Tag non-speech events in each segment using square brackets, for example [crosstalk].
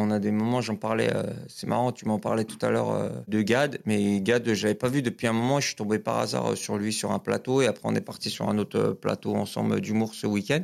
on a des moments, j'en parlais, euh, c'est marrant, tu m'en parlais tout à l'heure euh, de Gad, mais Gad, je l'avais pas vu depuis un moment, je suis tombé par hasard euh, sur lui sur un plateau, et après on est parti sur un autre plateau ensemble d'humour ce week-end,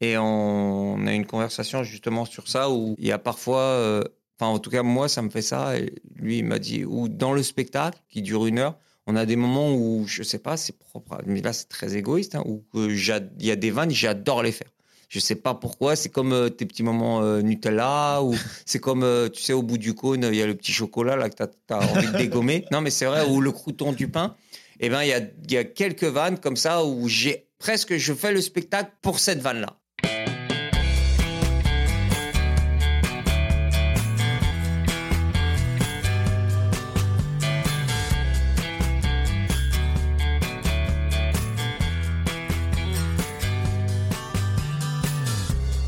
et on, on a une conversation justement sur ça, où il y a parfois, enfin en tout cas moi ça me fait ça, et lui il m'a dit, ou dans le spectacle, qui dure une heure, on a des moments où, je sais pas, c'est propre, mais là c'est très égoïste, hein, où il y a des vannes, j'adore les faire. Je sais pas pourquoi, c'est comme euh, tes petits moments euh, Nutella ou [laughs] c'est comme, euh, tu sais, au bout du cône, il y a le petit chocolat là que tu as, envie de dégommer. Non, mais c'est vrai, ou le crouton du pain. Eh ben, il y a, y a quelques vannes comme ça où j'ai presque, je fais le spectacle pour cette vanne-là.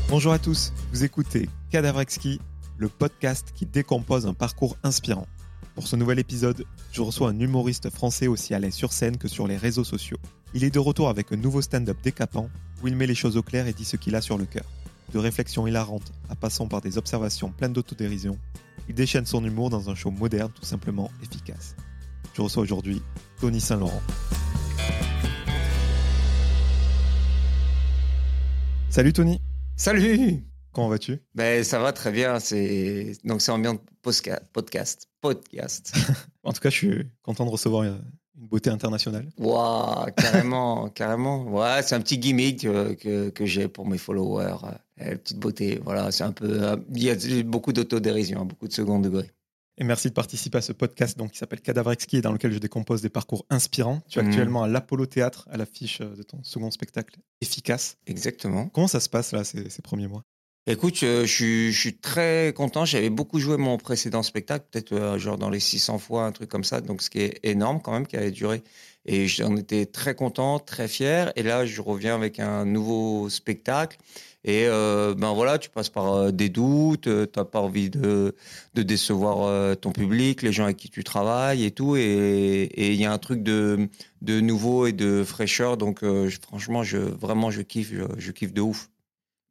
Bonjour à tous, vous écoutez Cadavre Exquis, le podcast qui décompose un parcours inspirant. Pour ce nouvel épisode, je reçois un humoriste français aussi à l'aise sur scène que sur les réseaux sociaux. Il est de retour avec un nouveau stand-up décapant où il met les choses au clair et dit ce qu'il a sur le cœur. De réflexions hilarantes à passant par des observations pleines d'autodérision, il déchaîne son humour dans un show moderne tout simplement efficace. Je reçois aujourd'hui Tony Saint-Laurent. Salut Tony, Salut comment vas-tu? Ben, Ça va très bien. C'est Donc, c'est ambiance podcast. Podcast. [laughs] En tout cas, je suis content de recevoir euh, une beauté internationale. Waouh, carrément, [laughs] carrément. Ouais, c'est un petit gimmick que, que j'ai pour mes followers. Euh, petite beauté, voilà, c'est un peu. euh, Il y a beaucoup d'autodérision, beaucoup de second degré. Et merci de participer à ce podcast donc, qui s'appelle Cadavre Exquis et dans lequel je décompose des parcours inspirants. Tu es Mhm. actuellement à l'Apollo Théâtre à l'affiche euh, de ton second spectacle efficace. Exactement. Comment ça se passe là ces, ces premiers mois? Écoute, euh, je, suis, je suis très content. J'avais beaucoup joué mon précédent spectacle, peut-être euh, genre dans les 600 fois, un truc comme ça, donc ce qui est énorme quand même, qui avait duré. Et j'en étais très content, très fier. Et là, je reviens avec un nouveau spectacle. Et euh, ben voilà, tu passes par euh, des doutes, tu n'as pas envie de, de décevoir euh, ton public, les gens avec qui tu travailles et tout. Et il y a un truc de, de nouveau et de fraîcheur. Donc euh, franchement, je, vraiment, je kiffe, je, je kiffe de ouf.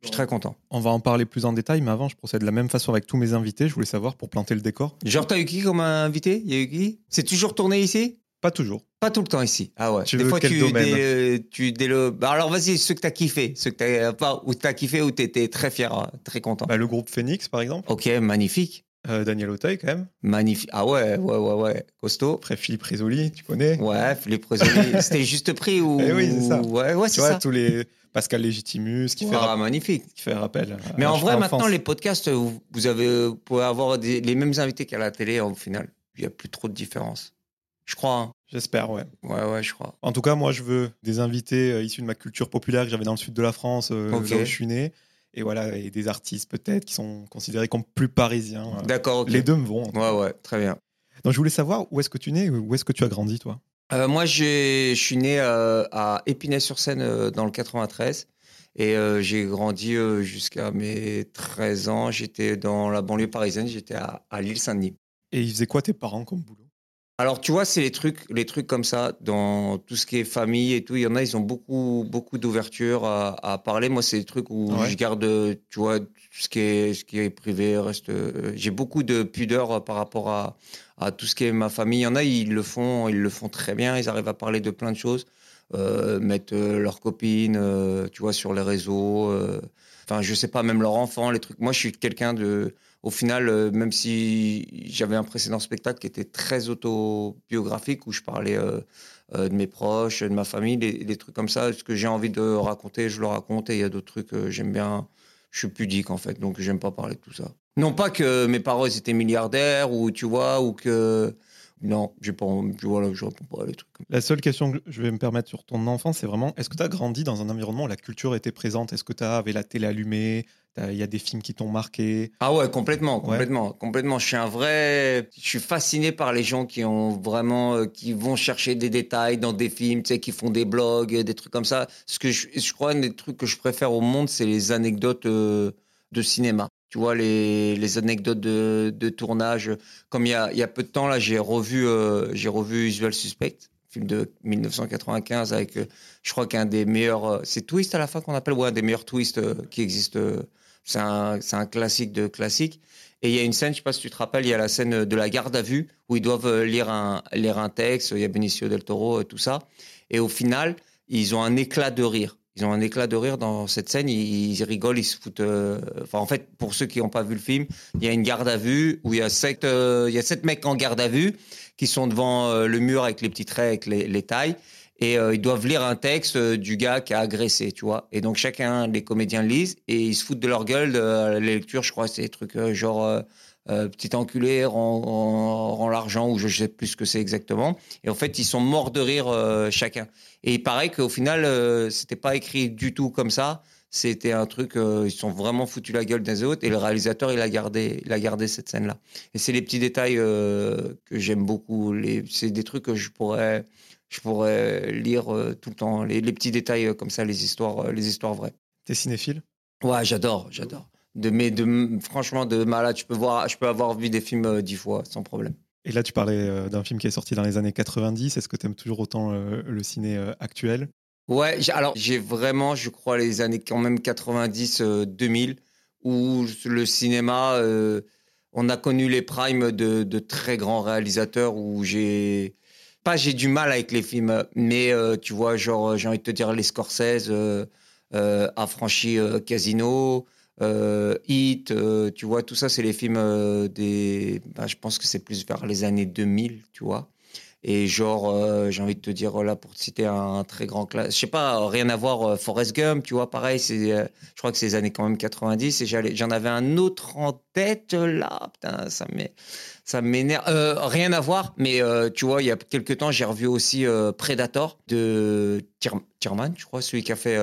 Je suis très content. On va en parler plus en détail, mais avant, je procède de la même façon avec tous mes invités. Je voulais savoir pour planter le décor. Genre, t'as eu qui comme invité? Il y a eu qui? C'est toujours tourné ici? Pas toujours. Pas tout le temps ici. Ah ouais. Tu Des veux fois, quel tu, domaine dé- tu délo- Bah alors, vas-y, ceux que t'as kiffé. Ceux que t'as pas, ou t'as kiffé ou t'étais très fier, euh, très content. Bah, le groupe Phoenix, par exemple. Ok, magnifique. Euh, Daniel Auteuil, quand même. Magnifique. Ah ouais, ouais, ouais, ouais. Costaud. Après, Philippe Risoli, tu connais. Ouais, Philippe Rosoli. [laughs] C'était juste prix ou. Eh oui, c'est ça. Ouais, ouais, tu c'est vois, ça. tous les. Pascal Légitimus, qui, fait, rap- magnifique. qui fait rappel. Mais en vrai, maintenant, les podcasts, vous, vous avez, vous pouvez avoir des- les mêmes invités qu'à la télé, au final. Il n'y a plus trop de différence. Je crois. hein. J'espère, ouais. Ouais, ouais, je crois. En tout cas, moi, je veux des invités euh, issus de ma culture populaire que j'avais dans le sud de la France, euh, là où je suis né. Et voilà, et des artistes peut-être qui sont considérés comme plus parisiens. euh. D'accord. Les deux me vont. Ouais, ouais, très bien. Donc, je voulais savoir où est-ce que tu es né, où est-ce que tu as grandi, toi? Euh, moi, j'ai- je suis né à Épinay-sur-Seine dans le 93 et j'ai grandi jusqu'à mes 13 ans. J'étais dans la banlieue parisienne, j'étais à, à l'île Saint-Denis. Et ils faisaient quoi tes parents comme boulot? Alors, tu vois, c'est les trucs, les trucs comme ça, dans tout ce qui est famille et tout. Il y en a, ils ont beaucoup, beaucoup d'ouverture à, à parler. Moi, c'est des trucs où Ouais. je garde, tu vois, tout ce qui est, ce qui est privé reste. euh, J'ai beaucoup de pudeur euh, par rapport à, à tout ce qui est ma famille. Il y en a, ils le font, ils le font très bien. Ils arrivent à parler de plein de choses, euh, mettre euh, leurs copines, euh, tu vois, sur les réseaux. euh, Enfin, je sais pas, même leurs enfants, les trucs. Moi, je suis quelqu'un de au final, euh, même si j'avais un précédent spectacle qui était très autobiographique, où je parlais euh, euh, de mes proches, de ma famille, des, trucs comme ça, ce que j'ai envie de raconter, je le raconte, et il y a d'autres trucs que j'aime bien. Je suis pudique, en fait, donc j'aime pas parler de tout ça. Non pas que mes parents étaient milliardaires, ou tu vois, ou que... Non, j'ai pas, envie- voilà, je réponds pas à des trucs La seule question que je vais me permettre sur ton enfance, c'est vraiment est-ce que tu as grandi dans un environnement où la culture était présente? Est-ce que tu avais la télé allumée? Il y a des films qui t'ont marqué? Ah ouais, complètement, Ouais. complètement, complètement. Je suis un vrai, je suis fasciné par les gens qui ont vraiment, euh, qui vont chercher des détails dans des films, tu sais, qui font des blogs, des trucs comme ça. Ce que je, je crois, un des trucs que je préfère au monde, c'est les anecdotes euh, de cinéma. Tu vois, les, les anecdotes de, de tournage. Comme il y a, il y a peu de temps, là, j'ai revu, euh, j'ai revu Usual Suspect, film de 1995 avec, euh, je crois qu'un des meilleurs, euh, c'est Twist à la fin qu'on appelle, ouais, un des meilleurs twists euh, qui existent. euh, c'est un, c'est un classique de classique. Et il y a une scène, je sais pas si tu te rappelles, il y a la scène de la garde à vue où ils doivent lire un, lire un texte. Il y a Benicio del Toro, tout ça. Et au final, ils ont un éclat de rire. Ils ont un éclat de rire dans cette scène. Ils, rigolent, ils se foutent. Enfin, en fait, pour ceux qui n'ont pas vu le film, il y a une garde à vue où il y a sept, il y a sept mecs en garde à vue qui sont devant le mur avec les petits traits, avec les, les tailles et euh, ils doivent lire un texte euh, du gars qui a agressé, tu vois. Et donc chacun des comédiens lisent et ils se foutent de leur gueule de la lecture. Je crois c'est des trucs euh, petit enculé, rend, l'argent ou je sais plus ce que c'est exactement. Et en fait ils sont morts de rire chacun. Et il paraît qu'au final c'était pas écrit du tout comme ça. C'était un truc, ils sont vraiment foutus la gueule des autres et le réalisateur il a gardé, il a gardé cette scène là. Et c'est les petits détails que j'aime beaucoup. C'est des trucs que je pourrais je pourrais lire euh, tout le temps les, petits détails euh, comme ça, les histoires, euh, les histoires vraies. T'es cinéphile? Ouais, j'adore, j'adore. De, mais de, franchement, de malade, je peux, voir, je peux avoir vu des films dix fois sans problème. Et là, tu parlais d'un film qui est sorti dans les années 90. Est-ce que tu aimes toujours autant le ciné actuel? Ouais, alors j'ai vraiment, je crois, les années quand même 90-2000, où le cinéma, on a connu les primes de, de très grands réalisateurs, où j'ai pas j'ai du mal avec les films, mais euh, tu vois, genre, j'ai envie de te dire, les Scorsese, euh, euh, Affranchi Casino, Hit, tu vois, tout ça, c'est les films des. Bah, je pense que c'est plus vers les années 2000, tu vois. Et genre, euh, j'ai envie de te dire, là, pour citer un, très grand classe, je sais pas, rien à voir, euh, Forrest Gump, tu vois, pareil, c'est, euh, je crois que c'est les années quand même 90, et j'en avais un autre en tête, là, putain, ça m'est, ça m'énerve. rien à voir, mais tu vois, il y a quelques temps, j'ai revu aussi Predator de Tierman, je crois, celui qui a fait,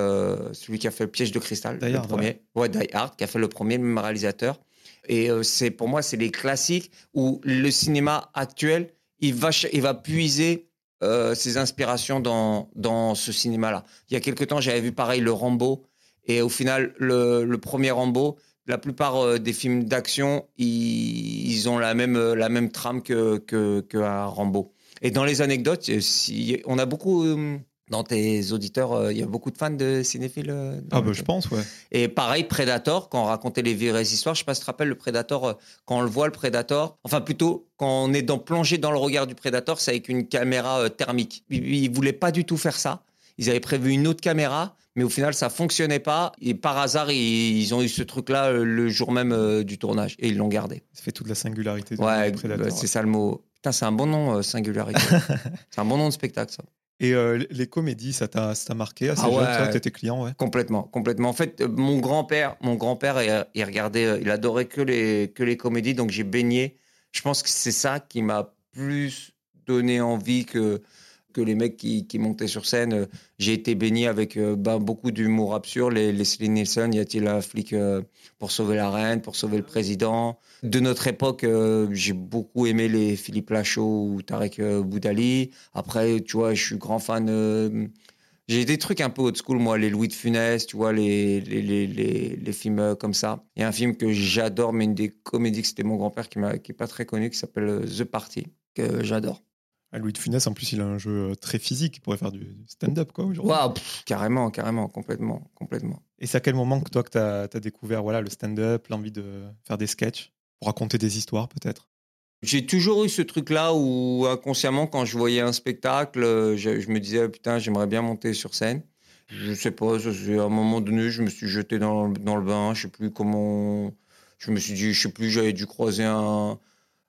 celui qui a fait le piège de cristal, le premier. Ouais. Die Hard, qui a fait le premier, le même réalisateur. Et c'est, pour moi, c'est les classiques où le cinéma actuel il va, il va puiser euh, ses inspirations dans, dans ce cinéma-là. Il y a quelque temps, j'avais vu pareil le Rambo, et au final, le, premier Rambo, la plupart euh, des films d'action, ils, ont la même, euh, la même trame que, que, que Rambo. Et dans les anecdotes, si, on a beaucoup dans tes auditeurs, euh, il y a beaucoup de fans de cinéphiles euh, Ah, bah, je pense, ouais. Et pareil, Predator, quand on racontait les vraies histoires, je sais pas si tu te rappelles, le Predator, euh, quand on le voit, le Predator, enfin plutôt, quand on est dans, plongé dans le regard du Predator, c'est avec une caméra thermique. Ils, ne voulaient pas du tout faire ça. Ils avaient prévu une autre caméra, mais au final, ça fonctionnait pas. Et par hasard, ils, ont eu ce truc-là le jour même du tournage. Et ils l'ont gardé. Ça fait toute la singularité du ouais, Predator. c'est ça le mot. Putain, c'est un bon nom, singularité. [laughs] c'est un bon nom de spectacle, ça. Et euh, les comédies, ça t'a marqué assez ah jeune, ouais, étais client, ouais? Complètement, complètement. En fait, euh, mon grand-père, mon grand-père, il, regardait, euh, il adorait que les, que les comédies, donc j'ai baigné. Je pense que c'est ça qui m'a plus donné envie que que les mecs qui, montaient sur scène. Euh, j'ai été baigné avec euh, ben, beaucoup d'humour absurde. Les, Leslie Nielsen, y a-t-il un flic euh, pour sauver la reine, pour sauver le président? De notre époque, j'ai beaucoup aimé les Philippe Lachaud ou Tarek Boudali. Après, tu vois, je suis grand fan. j'ai des trucs un peu old school, moi, les Louis de Funès, tu vois, les, les, les, les, films comme ça. Il y a un film que j'adore, mais une des comédies c'était mon grand-père qui n'est pas très connu, qui s'appelle The Party, que j'adore. Louis de Funès, en plus, il a un jeu euh, très physique. Il pourrait faire du stand-up, quoi, aujourd'hui. carrément, carrément, complètement, complètement. Et c'est à quel moment que toi, que tu as, découvert voilà, le stand-up, l'envie de faire des sketchs, pour raconter des histoires, peut-être? J'ai toujours eu ce truc-là où, inconsciemment, quand je voyais un spectacle, euh, je, me disais, putain, j'aimerais bien monter sur scène. Je sais pas, à un moment donné, je me suis jeté dans, dans le bain. Je sais plus comment. Je me suis dit, je sais plus, j'avais dû croiser un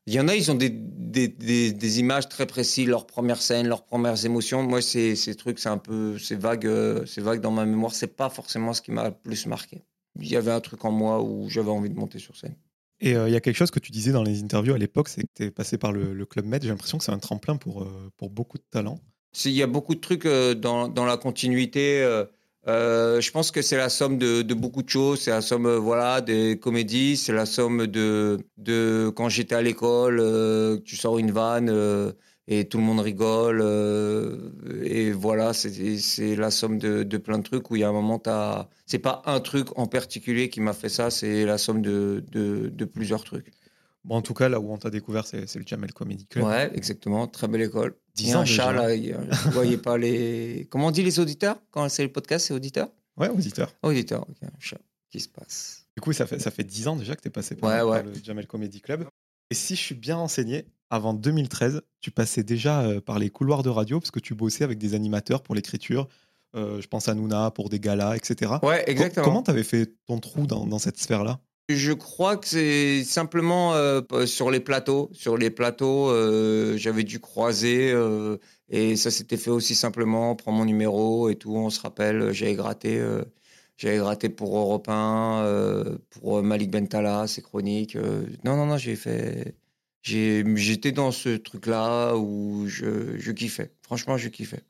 il y en a, ils ont des, des, des, images très précises, leurs premières scènes, leurs premières émotions. Moi, ces, ces trucs, c'est un peu, c'est vague, euh, c'est vague dans ma mémoire. C'est pas forcément ce qui m'a le plus marqué. Il y avait un truc en moi où j'avais envie de monter sur scène. Et euh, il y a quelque chose que tu disais dans les interviews à l'époque, c'est que tu es passé par le, Club Med. J'ai l'impression que c'est un tremplin pour, euh, pour beaucoup de talents. Il y a beaucoup de trucs dans, dans la continuité. Euh, je pense que c'est la somme de, beaucoup de choses. C'est la somme, euh, voilà, des comédies. C'est la somme de, quand j'étais à l'école, euh, tu sors une vanne et tout le monde rigole. et voilà, c'est la somme de, plein de trucs où il y a un moment, c'est pas un truc en particulier qui m'a fait ça. C'est la somme de plusieurs trucs. Bon, en tout cas, là où on t'a découvert, c'est le Jamel Comedy Club. Ouais, exactement. Très belle école. 10 ans, chat, là. Vous voyez pas les. [laughs] Comment on dit les auditeurs Quand c'est le podcast, c'est auditeur? Ouais, auditeur. Auditeur, ok. Un chat. Qui se passe Du coup, ça fait, ça fait 10 ans déjà que tu es passé par, Ouais, par ouais. le Jamel Comedy Club. Et si je suis bien renseigné, avant 2013, tu passais déjà euh, par les couloirs de radio parce que tu bossais avec des animateurs pour l'écriture. Euh, je pense à Nouna pour des galas, etc. Ouais, Co- exactement. Comment tu avais fait ton trou dans, dans cette sphère-là? Je crois que c'est simplement euh, sur les plateaux. Sur les plateaux, euh, j'avais dû croiser euh, et ça s'était fait aussi simplement. Prends mon numéro et tout. On se rappelle, j'avais gratté, j'avais gratté pour Europe 1, euh, pour Malik Bentala, ses chroniques. non, non, non, j'ai fait. J'étais dans ce truc-là où je, je kiffais. Franchement, je kiffais.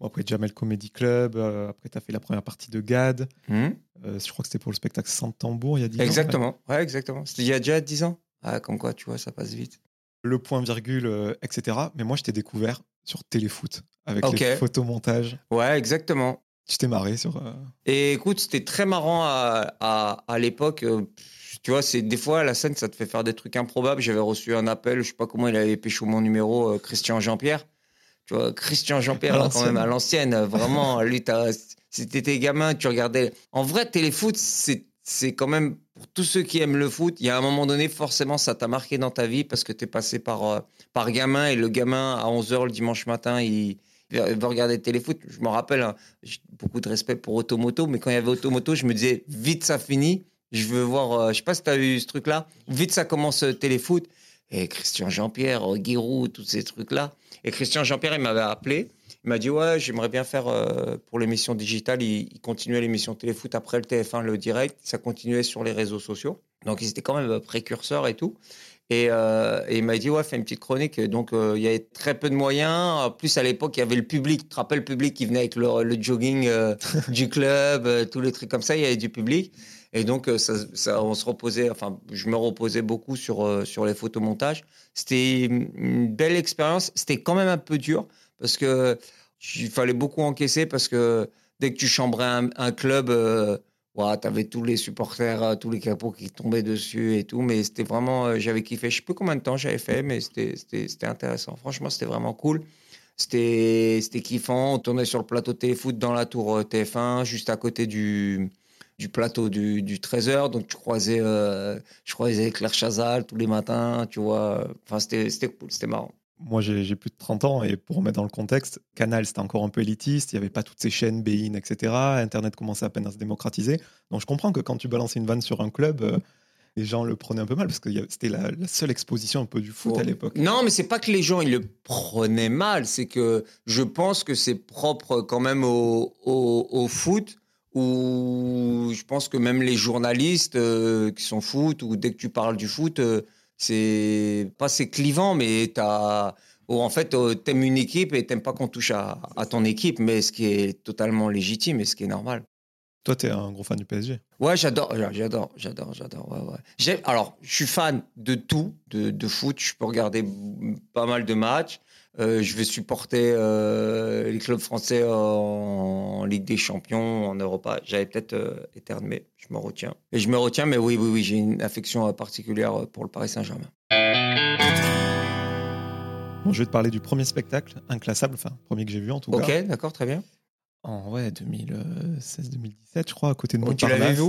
Bon, Après Jamel Comedy Club, euh, après tu as fait la première partie de GAD. Hmm Euh, je crois que c'était pour le spectacle Sans tambour il y a 10 ans. ouais. exactement. Ouais, exactement. C'était il y a déjà 10 ans. Ah, comme quoi, tu vois, ça passe vite. Le point virgule, euh, etc. Mais moi, je t'ai découvert sur Téléfoot avec Ok. les photomontages. Ouais, exactement. Tu t'es marré sur. Et écoute, c'était très marrant à, à, à l'époque. Tu vois, c'est des fois la scène, ça te fait faire des trucs improbables. J'avais reçu un appel, je sais pas comment il avait pécho mon numéro, Christian Jean-Pierre. Tu vois, Christian Jean-Pierre, là, quand même, à l'ancienne, vraiment, [laughs] lui, t'as- si t'étais gamin, tu regardais. En vrai, téléfoot, c'est c'est quand même, pour tous ceux qui aiment le foot, il y a un moment donné, forcément, ça t'a marqué dans ta vie parce que t'es passé par, euh, par gamin et le gamin, à 11h le dimanche matin, il, il va regarder téléfoot. Je me rappelle, hein, j'ai beaucoup de respect pour Automoto, mais quand il y avait Automoto, je me disais, vite ça finit. Je veux voir, euh, je sais pas si tu as eu ce truc-là, vite ça commence euh, téléfoot. Et Christian Jean-Pierre, euh, Giroud, tous ces trucs-là. Et Christian Jean-Pierre, il m'avait appelé. Il m'a dit, ouais, j'aimerais bien faire euh, pour l'émission digitale. Il, il continuait l'émission téléfoot après le TF1, le direct. Ça continuait sur les réseaux sociaux. Donc, ils étaient quand même euh, précurseurs et tout. Et, euh, et il m'a dit, ouais, fais une petite chronique. Et Donc, euh, il y avait très peu de moyens. En plus, à l'époque, il y avait le public. Tu te rappelles le public qui venait avec le, le jogging [laughs] du club, tous les trucs comme ça. Il y avait du public. Et donc, euh, ça, on se reposait, enfin, je me reposais beaucoup sur, euh, sur les photomontages. C'était une belle expérience. C'était quand même un peu dur parce que il fallait beaucoup encaisser parce que dès que tu chambrais un, club, euh, tu avais tous les supporters, euh, tous les capots qui tombaient dessus et tout. Mais c'était vraiment, j'avais kiffé. Je sais plus combien de temps j'avais fait, mais c'était intéressant. Franchement, c'était vraiment cool. C'était kiffant. On tournait sur le plateau téléfoot dans la tour euh, TF1, juste à côté du, du plateau du, du 13h. Donc, tu croisais, euh, je croisais Claire Chazal tous les matins, tu vois. Enfin, c'était cool, c'était marrant. Moi, j'ai plus de 30 ans et pour remettre dans le contexte, Canal, c'était encore un peu élitiste. Il n'y avait pas toutes ces chaînes, Bein, etc. Internet commençait à peine à se démocratiser. Donc, je comprends que quand tu balançais une vanne sur un club, euh, les gens le prenaient un peu mal parce que c'était la, la seule exposition un peu du foot à l'époque. Non, mais c'est pas que les gens ils le prenaient mal, c'est que je pense que c'est propre quand même au, au, au foot où je pense que même les journalistes euh, qui sont foot ou dès que tu parles du foot, euh, c'est pas c'est clivant, mais t'as ou en fait euh, t'aimes une équipe et t'aimes pas qu'on touche à, à ton équipe, mais ce qui est totalement légitime et ce qui est normal. Toi, tu es un gros fan du PSG. Ouais, j'adore, j'adore, j'adore, j'adore. Ouais, ouais. Alors, je suis fan de tout, de, de foot. Je peux regarder pas mal de matchs. Euh, je vais supporter euh, les clubs français en, Ligue des Champions, en Europa. J'avais peut-être euh, éternué, je me retiens. Et je me retiens, mais oui, oui, oui, j'ai une affection euh, particulière pour le Paris Saint-Germain. Bon, je vais te parler du premier spectacle, Inclassable, enfin, premier que j'ai vu en tout Ok, cas. d'accord, très bien. En ouais, 2016-2017, je crois, à côté de Oh, tu Montparnasse. l'avais vu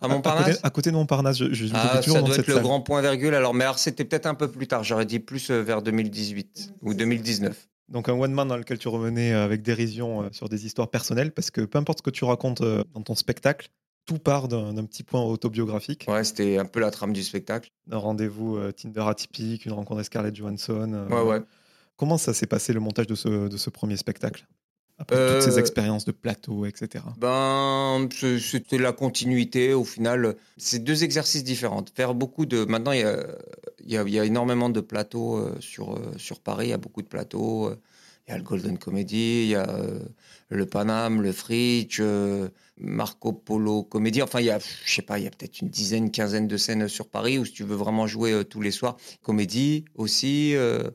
À Montparnasse côté, à côté de Montparnasse, je, je, je Ah, toujours ça doit être le salle. grand point virgule. Alors, mais alors, c'était peut-être un peu plus tard. J'aurais dit plus euh, vers 2018 ou 2019. Donc un one-man dans lequel tu revenais euh, avec dérision euh, sur des histoires personnelles, parce que peu importe ce que tu racontes dans ton spectacle, tout part d'un petit point autobiographique, Ouais, c'était un peu la trame du spectacle. d'un rendez-vous Tinder atypique, une rencontre avec Scarlett Johansson. Ouais, ouais. Comment ça s'est passé le montage de ce, de ce premier spectacle? Après Euh, toutes ces expériences de plateau, etc. Ben, c'était la continuité. Au final, c'est deux exercices différents. Faire beaucoup de. Maintenant, il y a, il y a, il y a énormément de plateaux euh, sur, euh, sur Paris. Il y a beaucoup de plateaux. euh, Il y a le Golden Comedy, il y a euh, le Paname, le Fritz, euh, Marco Polo Comedy. Enfin, il y a, je sais pas, il y a peut-être une dizaine, quinzaine de scènes sur Paris où si tu veux vraiment jouer euh, tous les soirs, comédie aussi. euh,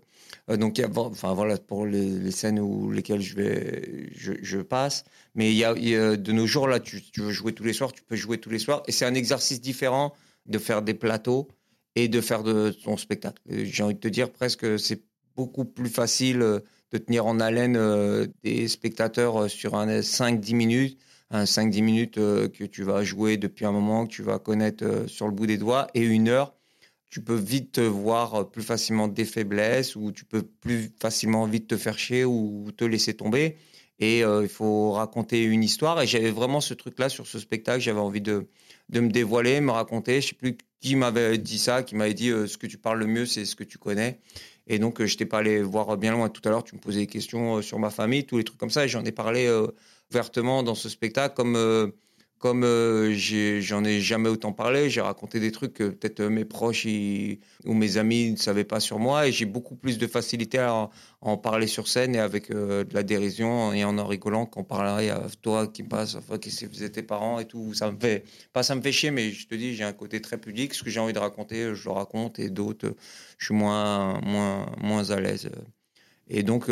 euh, donc, il y a, enfin voilà pour les, les scènes où lesquelles je vais, je, passe. Mais il y, a, de nos jours là, tu, veux jouer tous les soirs, tu peux jouer tous les soirs. Et c'est un exercice différent de faire des plateaux et de faire de ton spectacle. J'ai envie de te dire presque, c'est beaucoup plus facile euh, de tenir en haleine euh, des spectateurs euh, sur un 5-10 minutes. un 5-10 minutes que tu vas jouer depuis un moment, que tu vas connaître sur le bout des doigts, et une heure, tu peux vite voir plus facilement des faiblesses, ou tu peux plus facilement vite te faire chier ou te laisser tomber. Et il faut raconter une histoire. Et j'avais vraiment ce truc-là sur ce spectacle. J'avais envie de, de me dévoiler, me raconter. Je sais plus qui m'avait dit ça, qui m'avait dit ce que tu parles le mieux, c'est ce que tu connais. Et donc, je n'étais pas allé voir bien loin tout à l'heure. Tu me posais des questions sur ma famille, tous les trucs comme ça. Et j'en ai parlé ouvertement dans ce spectacle, comme comme euh, j'en ai, jamais autant parlé, j'ai raconté des trucs que peut-être euh, mes proches ou mes amis ne savaient pas sur moi, et j'ai beaucoup plus de facilité à, en parler sur scène et avec euh, de la dérision et en en rigolant qu'en parlerait à toi qui passe, enfin, qui vous tes parents et tout. Ça me fait, pas ça me fait chier, mais je te dis, j'ai un côté très pudique. Ce que j'ai envie de raconter, je le raconte, et d'autres, je suis moins, moins, moins à l'aise. Et donc,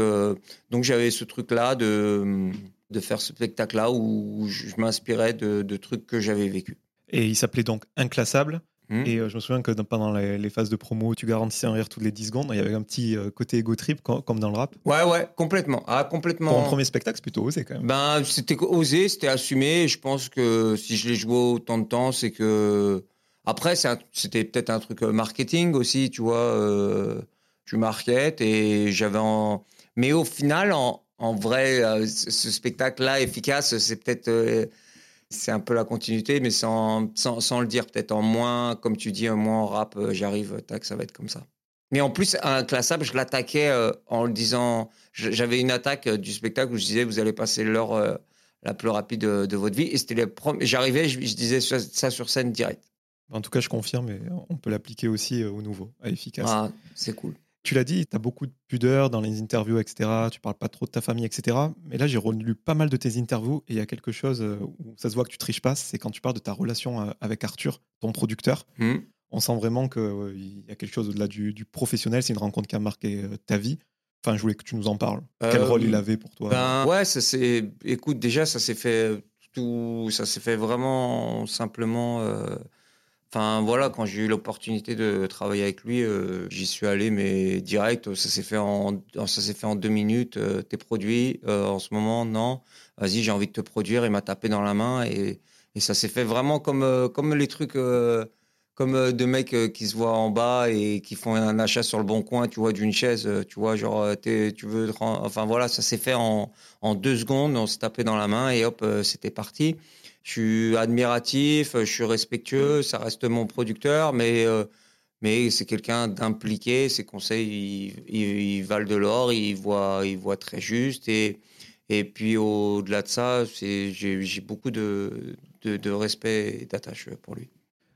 donc j'avais ce truc-là de de faire ce spectacle-là où je m'inspirais de, trucs que j'avais vécu. Et il s'appelait donc Inclassable. Hmm. Et euh, je me souviens que pendant les, phases de promo, tu garantissais un rire toutes les 10 secondes. Il y avait un petit euh, côté ego trip comme dans le rap. Ouais, ouais, complètement. Ah, complètement. Pour un premier spectacle, c'est plutôt osé quand même. Ben, c'était osé, c'était assumé. Je pense que si je l'ai joué autant de temps, c'est que. Après, c'était peut-être un truc euh, marketing aussi, tu vois. tu marketes et j'avais en. Mais au final, en, en vrai, euh, ce spectacle-là efficace, c'est peut-être. Euh, c'est un peu la continuité, mais sans, sans, le dire, peut-être en moins, comme tu dis, moins en rap, euh, j'arrive, tac, ça va être comme ça. Mais en plus, un classable, je l'attaquais en le disant. J'avais une attaque du spectacle où je disais, vous allez passer l'heure la plus rapide de, votre vie. Et c'était J'arrivais, je, disais ça sur scène direct. En tout cas, je confirme, et on peut l'appliquer aussi au nouveau, à efficace. Ah, c'est cool. Tu l'as dit, tu as beaucoup de pudeur dans les interviews, etc. Tu parles pas trop de ta famille, etc. Mais là, j'ai relu pas mal de tes interviews et il y a quelque chose euh, où ça se voit que tu triches pas, c'est quand tu parles de ta relation euh, avec Arthur, ton producteur. Mmh. On sent vraiment qu'il y a quelque chose au-delà du, professionnel. C'est une rencontre qui a marqué euh, ta vie. Enfin, je voulais que tu nous en parles. Quel rôle il avait pour toi? ben, Ouais, ça c'est. Écoute, déjà, ça s'est fait tout. Ça s'est fait vraiment simplement. Enfin voilà, quand j'ai eu l'opportunité de travailler avec lui, euh, j'y suis allé, mais direct, ça s'est fait en ça s'est fait en deux minutes. Euh, t'es produit euh, en ce moment, non Vas-y, j'ai envie de te produire. Il m'a tapé dans la main et, et ça s'est fait vraiment comme comme les trucs comme deux mecs qui se voient en bas et qui font un achat sur le bon coin, tu vois, d'une chaise, tu vois, genre tu veux, enfin voilà, ça s'est fait en en deux secondes. On s'est tapé dans la main et hop, c'était parti je suis admiratif, je suis respectueux, ça reste mon producteur, mais, euh, mais c'est quelqu'un d'impliqué. Ses conseils, ils, valent de l'or, il voit, il voit très juste. Et, et puis au-delà de ça, j'ai beaucoup de, de, respect et d'attache pour lui.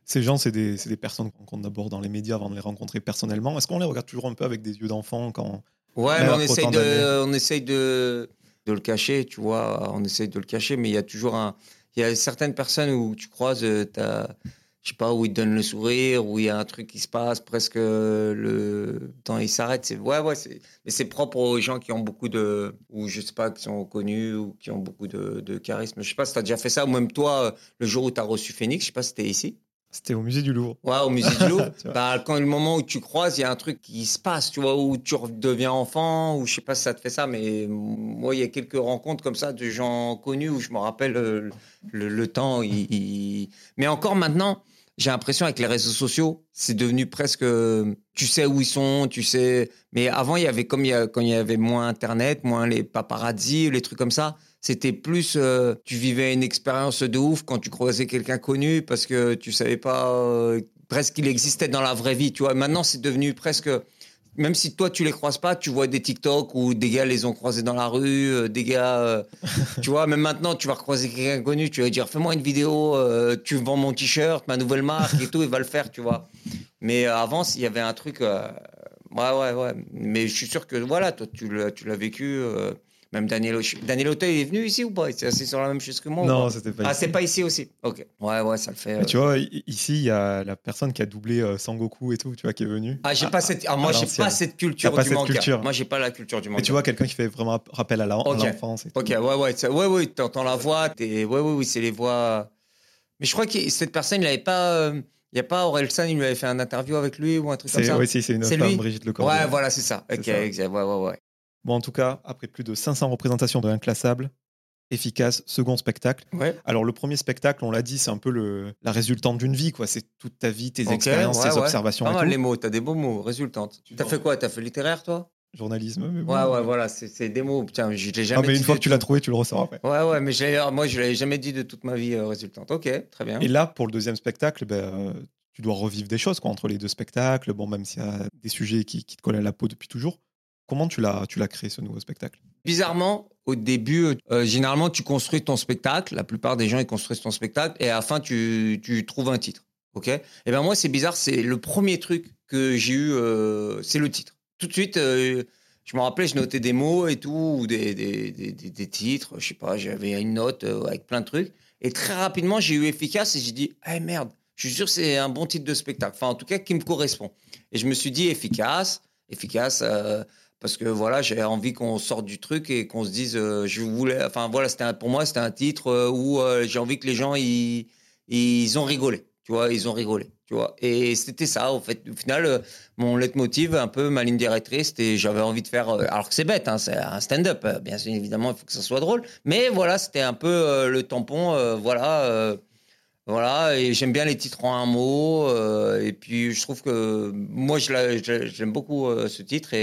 Ces gens, c'est des, des, personnes qu'on aborde dans les médias avant de les rencontrer personnellement. Est-ce qu'on les regarde toujours un peu avec des yeux d'enfant quand Ouais, mais on essaye, de, on essaye de, de le cacher, tu vois. On essaye de le cacher, mais il y a toujours un, il y a certaines personnes où tu croises, euh, as, je sais pas, où ils te donnent le sourire, où il y a un truc qui se passe, presque euh, le temps il s'arrête. C'est ouais, ouais, c'est mais c'est propre aux gens qui ont beaucoup de, ou je sais pas, qui sont connus ou qui ont beaucoup de, de charisme. Je sais pas si tu as déjà fait ça, ou même toi, euh, le jour où tu as reçu Phoenix, je sais pas si c'était ici. C'était au musée du Louvre. Ouais, au musée du Louvre. [laughs] bah, quand le moment où tu croises, il y a un truc qui se passe, tu vois, où tu redeviens enfant, ou je sais pas si ça te fait ça, mais moi, il y a quelques rencontres comme ça de gens connus où je me rappelle euh, le, temps. Mais encore maintenant, j'ai l'impression avec les réseaux sociaux, c'est devenu presque, tu sais où ils sont, tu sais. Mais avant, il y avait comme il y quand il y avait moins Internet, moins les paparazzi, les trucs comme ça c'était plus, euh, tu vivais une expérience de ouf quand tu croisais quelqu'un connu parce que tu savais pas euh, presque qu'il existait dans la vraie vie, tu vois. Maintenant, c'est devenu presque, même si toi tu les croises pas, tu vois des TikTok où des gars les ont croisés dans la rue, euh, des gars, [laughs] tu vois. Même maintenant, tu vas croiser quelqu'un connu, tu vas dire fais-moi une vidéo, tu vends mon t-shirt, ma nouvelle marque et tout, il va le faire, tu vois. Mais avant, il y avait un truc, ouais, ouais, ouais. Mais je suis sûr que voilà, toi tu l'as vécu. Même Daniel, Daniel Auteuil est venu ici ou pas? C'est sur la même chose que moi Non, c'était pas ah, ici. Ah, c'est pas ici aussi Ok. Ouais, ouais, ça le fait. tu vois, ici, il y a la personne qui a doublé euh, Sangoku et tout, tu vois, qui est venue. Ah, j'ai pas cette. Ah, moi, j'ai pas cette culture pas du cette Culture. Moi, j'ai pas la culture du manga. Mais tu vois, quelqu'un qui fait vraiment rappel à l'enfance. ok, ouais, ouais. Ouais, ouais, t'entends la voix. Ouais, ouais, oui, c'est les voix. Mais je crois que cette personne, il avait pas. Euh, il n'y a pas Orelsan, il lui avait fait un interview avec lui ou un truc comme ça? Oui, c'est une femme, Brigitte Lecordier. Ouais, voilà, c'est ça. Ok, ouais, ouais, ouais. Bon, en tout cas, après plus de 500 représentations de Inclassable, efficace, second spectacle. Ouais. Alors le premier spectacle, on l'a dit, c'est un peu le, la résultante d'une vie, quoi. C'est toute ta vie, tes expériences, ouais, tes ouais. observations Pas et tout. les mots, t'as des beaux mots, résultante. Tu T'as fait quoi? T'as fait littéraire, toi? Journalisme. Mais bon. Ouais, ouais, voilà, c'est des mots. Tiens, je l'ai Ah, jamais mais dit une fois que tu l'as trouvé, tu le ressors après. Ouais, ouais, mais moi, je l'avais jamais dit de toute ma vie euh, résultante. Ok, très bien. Et là, pour le deuxième spectacle, ben, euh, tu dois revivre des choses quoi, entre les deux spectacles. Bon, même s'il y a des sujets qui, qui te collent à la peau depuis toujours. Comment tu l'as, tu l'as créé ce nouveau spectacle? Bizarrement, au début, euh, généralement, tu construis ton spectacle. La plupart des gens, ils construisent ton spectacle et à la fin, tu, tu trouves un titre. OK? Et ben moi, c'est bizarre. C'est le premier truc que j'ai eu, euh, c'est le titre. Tout de suite, euh, je me rappelais, je notais des mots et tout, ou des, des, des, des- titres. Je sais pas, j'avais une note avec plein de trucs. Et très rapidement, j'ai eu efficace et j'ai dit, ah merde, je suis sûr que c'est un bon titre de spectacle. Enfin, en tout cas, qui me correspond. Et je me suis dit efficace, efficace. Parce que voilà, j'ai envie qu'on sorte du truc et qu'on se dise, euh, je voulais, enfin voilà, c'était pour moi c'était un titre euh, où euh, j'ai envie que les gens ils, ils ont rigolé, tu vois, ils ont rigolé, tu vois. Et c'était ça, au fait, au final, mon leitmotiv, un peu ma ligne directrice, c'était, j'avais envie de faire, alors que c'est bête, hein, c'est un stand-up, bien évidemment, il faut que ça soit drôle, mais voilà, c'était un peu le tampon, voilà. voilà, j'aime bien les titres en un mot. et puis, je trouve que moi, j'aime beaucoup ce titre.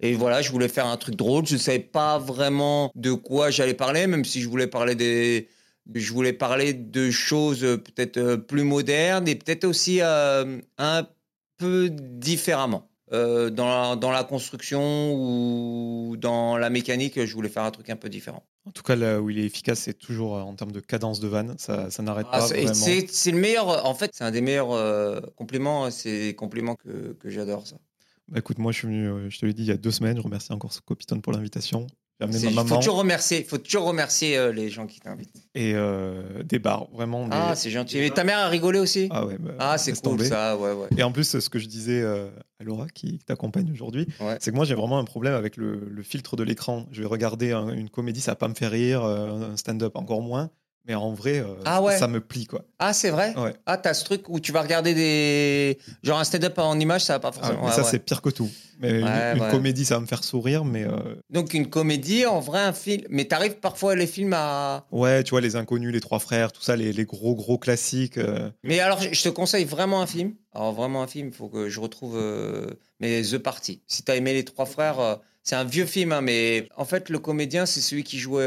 Et voilà, je voulais faire un truc drôle. Je ne savais pas vraiment de quoi j'allais parler, même si je voulais parler des. Je voulais parler de choses euh, peut-être euh, plus modernes et peut-être aussi euh, un peu différemment. Euh, dans, la, dans la construction ou dans la mécanique, je voulais faire un truc un peu différent. En tout cas, là où il est efficace, c'est toujours en termes de cadence de vanne. Ça, ça n'arrête Ah, pas c'est le meilleur, en fait, c'est un des meilleurs euh, compliments. hein, C'est des compliments que, que j'adore, ça. Bah, écoute, moi, je suis venu, euh, je te l'ai dit, il y a deux semaines. Je remercie encore Scopitone pour l'invitation. Il faut toujours remercier, faut toujours remercier euh, les gens qui t'invitent. et euh, des bars. Vraiment. Des... Ah, c'est gentil. Et ta mère a rigolé aussi? Ah ouais, bah, Ah, c'est cool ça, ouais, ouais. Et en plus, ce que je disais euh, à Laura, qui t'accompagne aujourd'hui, c'est que moi, j'ai vraiment un problème avec le, le filtre de l'écran. Je vais regarder un- une comédie, ça va pas me faire rire, un stand-up encore moins. Mais en vrai, euh, Ah ouais. ça me plie, quoi. Ah, c'est vrai Ouais. Ah, t'as ce truc où tu vas regarder des. Genre un stand-up en image, ça va pas Ah, forcément. mais ouais, ça, ouais. c'est pire que tout. Mais une, comédie, ça va me faire sourire, mais euh, Donc une comédie, en vrai, un film. Mais t'arrives parfois les films à. ouais, tu vois, Les Inconnus, Les Trois Frères, tout ça, les, les gros, gros classiques. euh, Mais alors, je te conseille vraiment un film. Alors, vraiment un film, il faut que je retrouve. Mais The Party. Si t'as aimé Les Trois Frères, c'est un vieux film, hein, mais en fait, le comédien, c'est celui qui jouait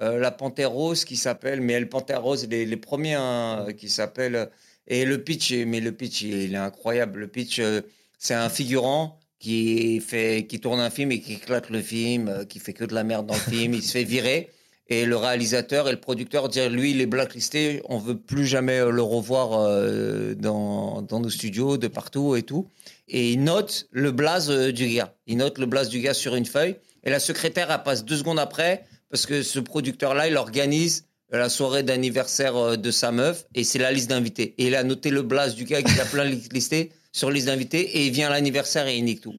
euh, euh, La Panthère Rose, qui s'appelle. Mais le Panthère Rose, les, les premiers, hein, qui s'appellent. Et le pitch, mais le pitch, il est incroyable. Le pitch, euh, c'est un figurant qui fait, qui tourne un film et qui éclate le film, euh, qui fait que de la merde dans le film, il se fait virer. Et le réalisateur et le producteur disent lui, il est blacklisté, on veut plus jamais euh, le revoir euh, dans, dans nos studios, de partout et tout. Et il note le blaze euh, du gars. Il note le blaze du gars sur une feuille. Et la secrétaire, elle passe deux secondes après, parce que ce producteur-là, il organise la soirée d'anniversaire euh, de sa meuf, et c'est la liste d'invités. Et il a noté le blaze du gars qui a plein listé sur la liste d'invités, et il vient à l'anniversaire et il nique tout.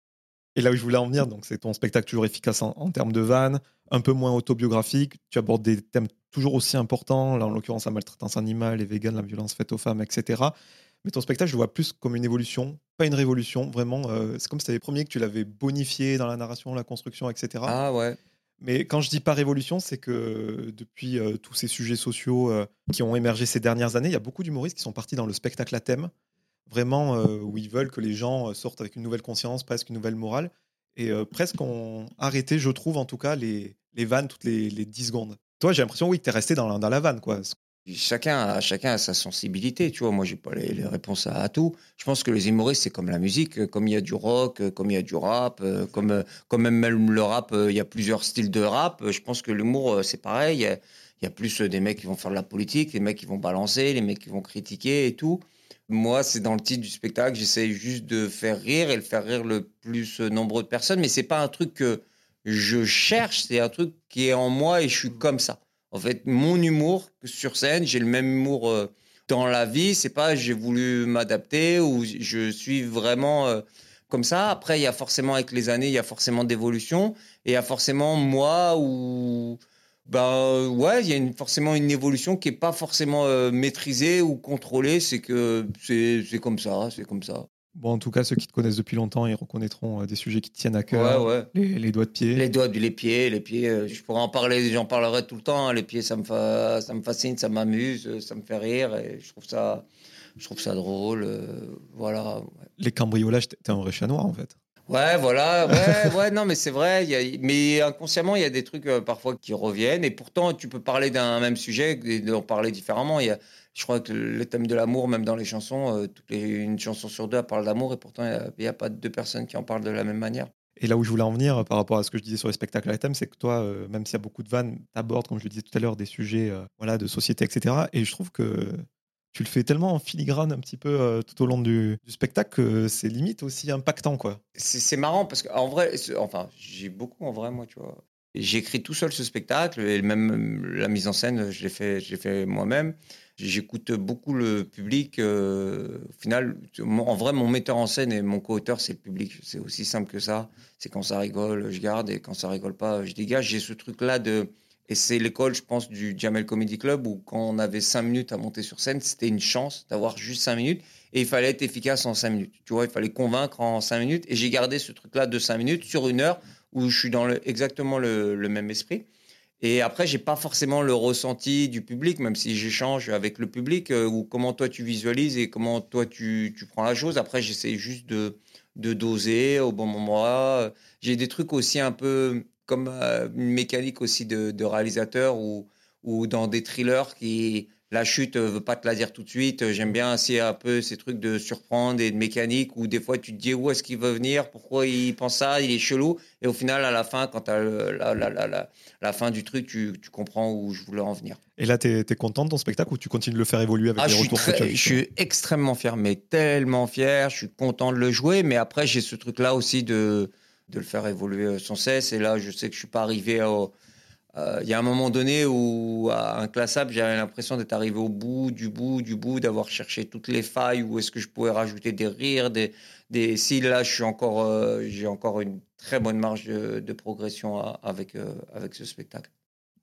Et là où je voulais en venir, donc c'est ton spectacle toujours efficace en, en termes de vannes, un peu moins autobiographique. Tu abordes des thèmes toujours aussi importants, là en l'occurrence la maltraitance animale, les végans, la violence faite aux femmes, etc. Mais ton spectacle, je le vois plus comme une évolution, pas une révolution. Vraiment, euh, c'est comme si c'était les premiers que tu l'avais bonifié dans la narration, la construction, etc. Ah ouais. Mais quand je dis pas révolution, c'est que depuis euh, tous ces sujets sociaux euh, qui ont émergé ces dernières années, il y a beaucoup d'humoristes qui sont partis dans le spectacle à thème, vraiment euh, où ils veulent que les gens euh, sortent avec une nouvelle conscience, presque une nouvelle morale, et euh, presque ont arrêté, je trouve en tout cas, les, vannes toutes les, les 10 secondes. Toi, j'ai l'impression, oui, que tu es resté dans la, dans la vanne, quoi. Chacun a, chacun a sa sensibilité, tu vois. Moi, j'ai pas les, réponses à, tout. Je pense que les humoristes, c'est comme la musique, euh, comme il y a du rock, euh, comme il y a du rap, euh, comme, comme même, le rap, il y a plusieurs styles de rap. Je pense que l'humour, c'est pareil. Il y, a, plus des mecs qui vont faire de la politique, des mecs qui vont balancer, les mecs qui vont critiquer et tout. Moi, c'est dans le titre du spectacle, j'essaie juste de faire rire et le faire rire le plus nombreux de personnes, mais c'est pas un truc que je cherche, c'est un truc qui est en moi et je suis comme ça. En fait, mon humour sur scène, j'ai le même humour euh, dans la vie. C'est pas j'ai voulu m'adapter ou je suis vraiment euh, comme ça. Après, il y a forcément avec les années, il y a forcément d'évolution et il y a forcément moi ou ben ouais, il y a une, forcément une évolution qui est pas forcément euh, maîtrisée ou contrôlée. C'est que c'est comme ça, c'est comme ça. Bon, en tout cas, ceux qui te connaissent depuis longtemps, ils reconnaîtront euh, des sujets qui te tiennent à cœur. Ouais, ouais. Les, les doigts de pied. Les doigts, les pieds, les pieds, euh, je pourrais en parler, j'en parlerai tout le temps. hein. Les pieds, ça me, fa- ça me fascine, ça m'amuse, euh, ça me fait rire et je trouve ça, je trouve ça drôle. voilà. ouais. Les cambriolages, t'es t'es un vrai chat noir, en fait. Ouais, voilà, ouais, [laughs] ouais, non, mais c'est vrai. Y a, mais inconsciemment, il y a des trucs euh, parfois qui reviennent. Et pourtant, tu peux parler d'un même sujet et d'en parler différemment. Il y a, je crois que le thème de l'amour, même dans les chansons, euh, toutes les- une chanson sur deux elle parle d'amour. Et pourtant, il n'y a, pas deux personnes qui en parlent de la même manière. Et là où je voulais en venir euh, par rapport à ce que je disais sur les spectacles à thème, c'est que toi, euh, même s'il y a beaucoup de vannes, t'abordes, comme je le disais tout à l'heure, des sujets voilà, de société, etc. Et je trouve que tu le fais tellement en filigrane un petit peu euh, tout au long du, spectacle que c'est limite aussi impactant, quoi. C'est marrant parce qu'en vrai, enfin, j'ai beaucoup en vrai, moi, tu vois. J'ai écrit tout seul ce spectacle et même la mise en scène, je l'ai fait, fait moi-même. J'écoute beaucoup le public. euh, au final, en vrai, mon metteur en scène et mon co-auteur, c'est le public. C'est aussi simple que ça. C'est quand ça rigole, je garde et quand ça rigole pas, je dégage. J'ai ce truc-là de. Et c'est l'école, je pense, du Jamel Comedy Club où quand on avait cinq minutes à monter sur scène, c'était une chance d'avoir juste cinq minutes et il fallait être efficace en cinq minutes. Tu vois, il fallait convaincre en cinq minutes et j'ai gardé ce truc-là de cinq minutes sur une heure où je suis dans exactement le, même esprit. Et après, j'ai pas forcément le ressenti du public, même si j'échange avec le public, euh, ou comment toi tu visualises et comment toi tu, tu prends la chose. Après, j'essaie juste de, de doser au bon moment. J'ai des trucs aussi un peu comme euh, une mécanique aussi de, de réalisateur ou, ou dans des thrillers qui la chute euh, veut pas te la dire tout de suite. Euh, J'aime bien aussi un peu ces trucs de surprendre et de mécanique où des fois tu te dis où est-ce qu'il veut venir, pourquoi il pense ça, il est chelou. Et au final, à la fin, quand tu as la, la, la, la, la fin du truc, tu, tu comprends où je voulais en venir. Et là, t'es es content de ton spectacle ou tu continues de le faire évoluer avec Ah, les je, suis retours que tu as je suis extrêmement fier, mais tellement fier. Je suis content de le jouer, mais après, j'ai ce truc-là aussi de, de le faire évoluer euh, sans cesse. Et là, je sais que je suis pas arrivé au. euh, Il y a un moment donné où, à un classable, j'avais l'impression d'être arrivé au bout, du bout, du bout, d'avoir cherché toutes les failles, où est-ce que je pouvais rajouter des rires, des. des... Si là, je suis encore, euh, j'ai encore une très bonne marge de, de progression à- avec, euh, avec ce spectacle.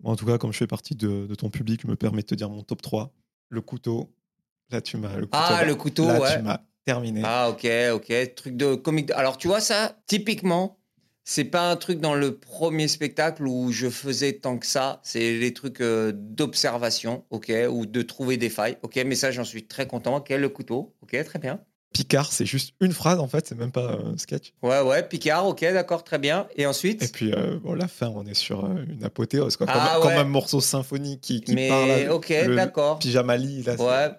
Bon, en tout cas, comme je fais partie de, de ton public, je me permets de te dire mon top 3. Le couteau. Là, tu m'as. le couteau, Ah, le couteau, là, ouais. tu m'as terminé. Ah, ok, ok. Truc de comique. Alors, tu vois, ça, typiquement, c'est pas un truc dans le premier spectacle où je faisais tant que ça. C'est les trucs euh, d'observation, ok, ou de trouver des failles. Ok, mais ça, j'en suis très content. Ok, le couteau. Ok, très bien. Picard, c'est juste une phrase en fait, c'est même pas un sketch. Ouais, ouais, Picard, ok, d'accord, très bien. Et ensuite? Et puis, euh, bon, la fin, on est sur euh, une apothéose, quoi. Comme, Ah, comme un morceau symphonique qui, qui Mais parle. ok, d'accord. Pyjama lit, là. Ouais.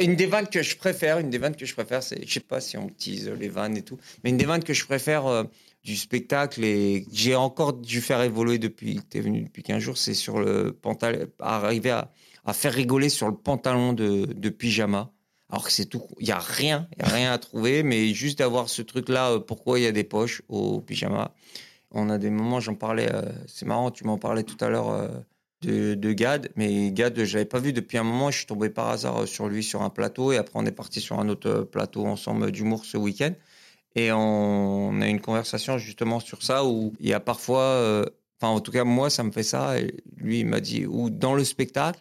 Une des vannes que je préfère, une des vannes que je préfère, c'est, je sais pas si on tease les vannes et tout, mais une des vannes que je préfère euh, du spectacle et j'ai encore dû faire évoluer depuis que tu es venu depuis 15 jours, c'est sur le pantalon, arriver à, faire rigoler sur le pantalon de, pyjama. Alors que c'est tout, il y a rien, y a rien à trouver, mais juste d'avoir ce truc-là, euh, pourquoi il y a des poches au pyjama. On a des moments, j'en parlais, euh, c'est marrant, tu m'en parlais tout à l'heure euh, de, de Gad, mais Gad, je l'avais pas vu depuis un moment, je suis tombé par hasard sur lui sur un plateau, et après on est parti sur un autre plateau ensemble d'humour ce week-end. Et on, a une conversation justement sur ça, où il y a parfois, euh, enfin en tout cas moi ça me fait ça, et lui il m'a dit, ou dans le spectacle,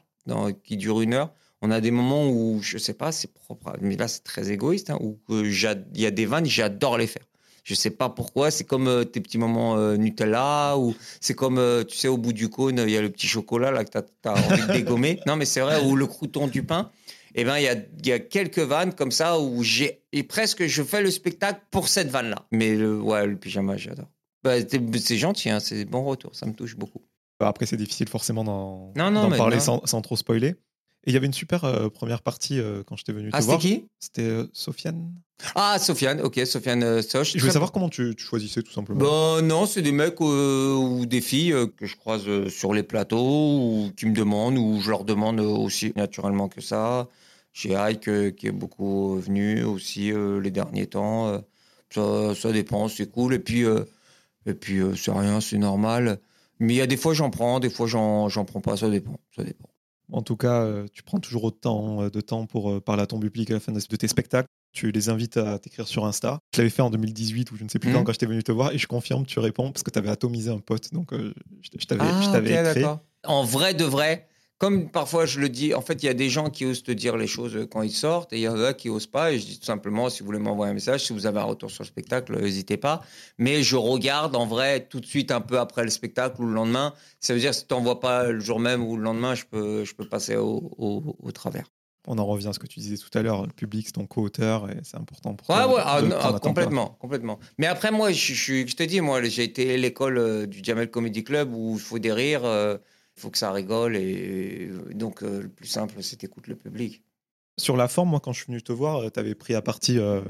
qui dure une heure, on a des moments où, je sais pas, c'est propre, mais là c'est très égoïste, hein, où j'ad- il y a des vannes, j'adore les faire. Je sais pas pourquoi, c'est comme euh, tes petits moments euh, Nutella, ou c'est comme, euh, tu sais, au bout du cône, il y a le petit chocolat là que tu as, envie de dégommer. Non, mais c'est vrai, ou le crouton du pain. Eh ben, il y a, il y a quelques vannes comme ça où j'ai, et presque je fais le spectacle pour cette vanne-là. Mais le, ouais, le pyjama, j'adore. Bah, c'est gentil, hein, c'est bon retour, ça me touche beaucoup. Après, c'est difficile forcément d'en Non, non, d'en mais parler non. sans, sans trop spoiler. Et il y avait une super euh, première partie euh, quand j'étais venu te Ah, c'était voir. qui? C'était euh, Sofiane. Ah, Sofiane, ok, Sofiane euh, Soch. Je voulais savoir comment tu, tu choisissais tout simplement. Bon, non, c'est des mecs ou des filles que je croise sur les plateaux ou qui me demandent ou je leur demande aussi naturellement que ça. J'ai Ike euh, qui est beaucoup venu aussi euh, les derniers temps. euh, ça, ça dépend, c'est cool. Et puis, et puis c'est rien, c'est normal. Mais il y a des fois j'en prends, des fois j'en j'en prends pas, ça dépend. Ça dépend. En tout cas, tu prends toujours autant de temps pour parler à ton public à la fin de tes spectacles. Tu les invites à t'écrire sur Insta. Je l'avais fait en 2018 ou je ne sais plus Mhm. quand, quand j'étais venu te voir et je confirme, tu réponds parce que tu avais atomisé un pote. Donc, je je t'avais je Ah, t'avais ok, écrit. d'accord. En vrai de vrai, comme parfois je le dis, en fait, il y a des gens qui osent te dire les choses quand ils sortent et il y en a qui osent pas. Et je dis tout simplement, si vous voulez m'envoyer un message, si vous avez un retour sur le spectacle, n'hésitez pas. Mais je regarde en vrai tout de suite un peu après le spectacle ou le lendemain. Ça veut dire si tu n'envoies pas le jour même ou le lendemain, je peux, je peux passer au, au, travers. On en revient à ce que tu disais tout à l'heure, le public, c'est ton co-auteur et c'est important pour toi. Ouais, ah, ah, complètement, complètement. Mais après, moi, je, je, je te dis, moi, j'ai été à l'école euh, du Jamel Comedy Club où il faut des rires. Euh, il faut que ça rigole. Et donc, euh, le plus simple, c'est d'écouter le public. Sur la forme, moi, quand je suis venu te voir, euh, tu avais pris à partie euh,